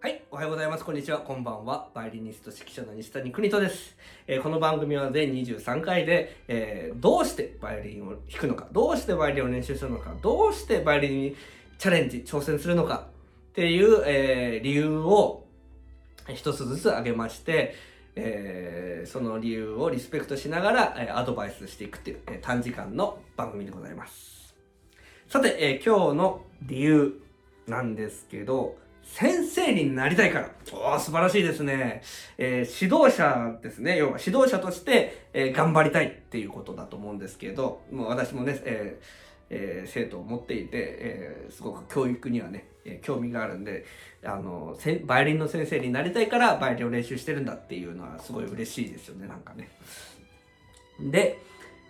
はい、おはようございます。こんにちは。こんばんは。バイオリニスト指揮者の西谷邦人です。えーこの番組は全23回で、えーどうしてバイオリンを弾くのか、どうしてバイオリンを練習するのか、どうしてバイオリンにチャレンジ、挑戦するのかっていう、えー理由を一つずつ挙げまして、えその理由をリスペクトしながら、えアドバイスしていくっていう、え短時間の番組でございます。さて、え今日の理由なんですけど、先生になりたいから。おー素晴らしいですね。えー指導者ですね。要は指導者として、えー頑張りたいっていうことだと思うんですけど、もう私もね、えーえー生徒を持っていて、えーすごく教育にはね、えー興味があるんで、あの、バイオリンの先生になりたいからバイオリンを練習してるんだっていうのはすごい嬉しいですよね、なんかね。で、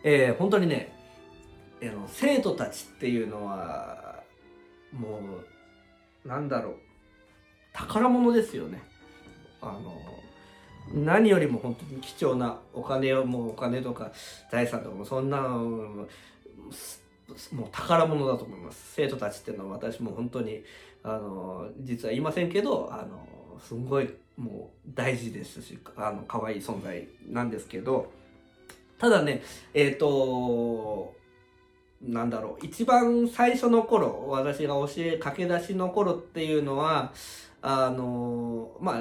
えー本当にね、あの生徒たちっていうのは、もう、なんだろう、宝物ですよね。あの、何よりも本当に貴重なお金を、もうお金とか財産とかもそんな、もう宝物だと思います。生徒たちっていうのは私も本当に、あの、実は言いませんけど、あの、すごいもう大事ですし、あの、可愛い存在なんですけど、ただね、えっ、と、なんだろう、一番最初の頃、私が教え、駆け出しの頃っていうのは、あの、まあ、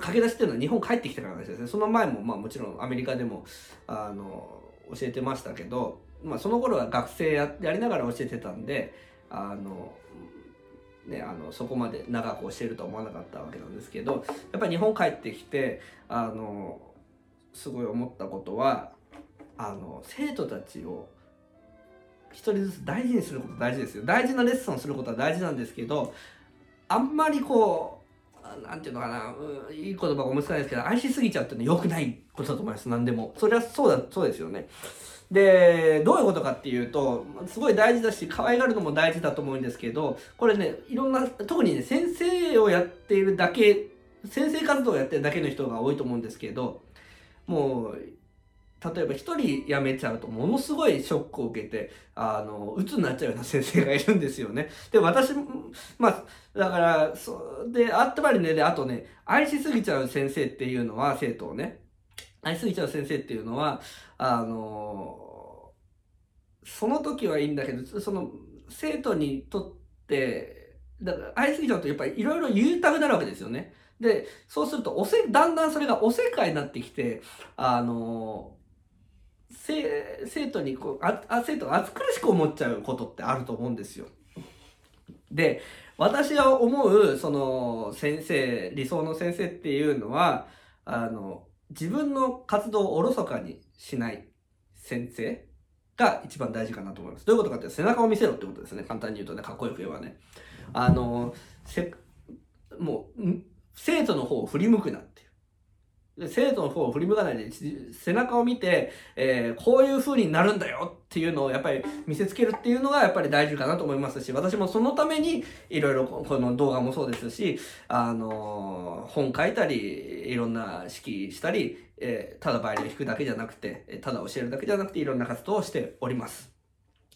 駆け出しっていうのは日本帰ってきてからですね。その前も、まあもちろんアメリカでも、あの、教えてましたけど、まあその頃は学生ややりながら教えてたんで、あの、ね、あのそこまで長く教えるとは思わなかったわけなんですけどやっぱり日本帰ってきてあのすごい思ったことはあの生徒たちを一人ずつ大事にすること大事ですよ大事なレッスンをすることは大事なんですけどあんまりこうなんていうのかな、うんいい言葉が思いつかないですけど愛しすぎちゃうっていうのは良くないことだと思います何でも。それはそうだそうですよね。でどういうことかっていうとすごい大事だし可愛がるのも大事だと思うんですけどこれねいろんな特にね先生をやっているだけ先生活動をやってるだけの人が多いと思うんですけどもう例えば一人辞めちゃうとものすごいショックを受けてあの鬱になっちゃうような先生がいるんですよね。で私まあだからそうであったまりねであとね愛しすぎちゃう先生っていうのは生徒をね愛しすぎちゃう先生っていうのはあのその時はいいんだけどその生徒にとってだから愛しすぎちゃうとやっぱりいろいろ言いたくなるわけですよね。でそうするとおせだんだんそれがおせっかいになってきてあの生徒にこうああ生徒が暑苦しく思っちゃうことってあると思うんですよ。で私が思うその先生理想の先生っていうのはあの自分の活動をおろそかにしない先生が一番大事かなと思います。どういうことかって背中を見せろってことですね。簡単に言うとね、かっこよく言えばね。あの、せもう生徒の方を振り向くな。生徒の方を振り向かないで背中を見て、えーこういう風になるんだよっていうのをやっぱり見せつけるっていうのがやっぱり大事かなと思いますし私もそのためにいろいろこの動画もそうですし、あのー本書いたりいろんな指揮したり、えーただバイオリン弾くだけじゃなくてただ教えるだけじゃなくていろんな活動をしております。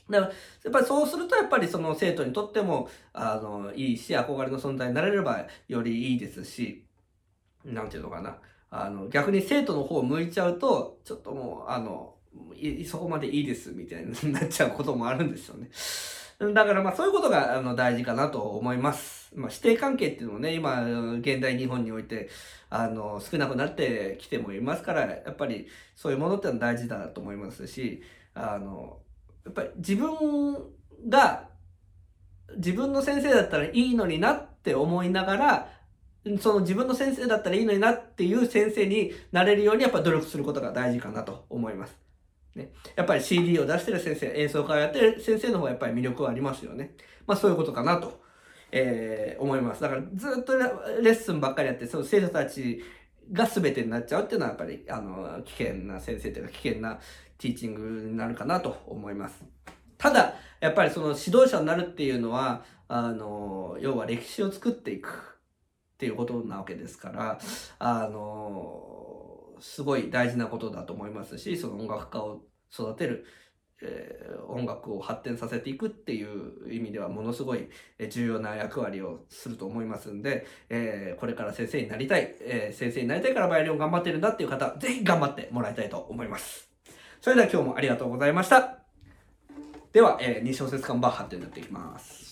だからやっぱりそうするとやっぱりその生徒にとってもあのいいし憧れの存在になれればよりいいですしなんていうのかなあの逆に生徒の方を向いちゃうとちょっともうあのそこまでいいですみたいになっちゃうこともあるんですよね。だからまあそういうことがあの大事かなと思います。まあ師弟関係っていうのもね、今、現代日本においてあの少なくなってきてもいますから、やっぱりそういうものってのは大事だと思いますし、あの、やっぱり自分が自分の先生だったらいいのになって思いながら、その自分の先生だったらいいのになっていう先生になれるようにやっぱ努力することが大事かなと思います。ね、やっぱり CD を出してる先生、演奏会をやってる先生の方がやっぱり魅力はありますよね。まあそういうことかなと、えー思います。だからずっとレッスンばっかりやって、その生徒たちが全てになっちゃうっていうのはやっぱりあの危険な先生というか危険なティーチングになるかなと思います。ただ、やっぱりその指導者になるっていうのは、あの、要は歴史を作っていくっていうことなわけですから、あの、すごい大事なことだと思いますし、その音楽家を育てるえー音楽を発展させていくっていう意味ではものすごい重要な役割をすると思いますんで、えーこれから先生になりたい、え先生になりたいからバイオリンを頑張ってるんだっていう方、ぜひ頑張ってもらいたいと思います。それでは今日もありがとうございました。では、え2小節間バッハってなっていきます。